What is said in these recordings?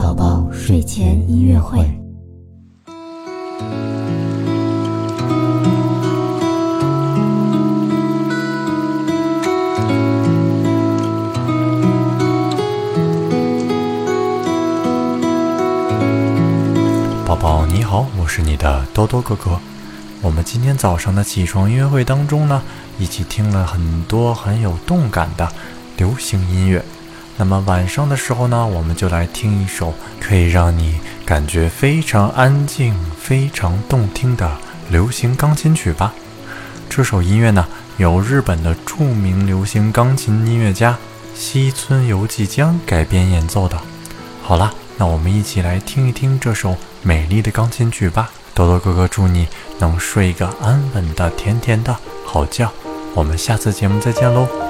宝宝睡前音乐会。宝宝你好，我是你的多多哥哥。我们今天早上的起床音乐会当中呢，一起听了很多很有动感的流行音乐。那么晚上的时候呢，我们就来听一首可以让你感觉非常安静、非常动听的流行钢琴曲吧。这首音乐呢，由日本的著名流行钢琴音乐家西村由纪江改编演奏的。好了，那我们一起来听一听这首美丽的钢琴曲吧。多多哥哥祝你能睡一个安稳的、甜甜的好觉。我们下次节目再见喽。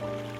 拜。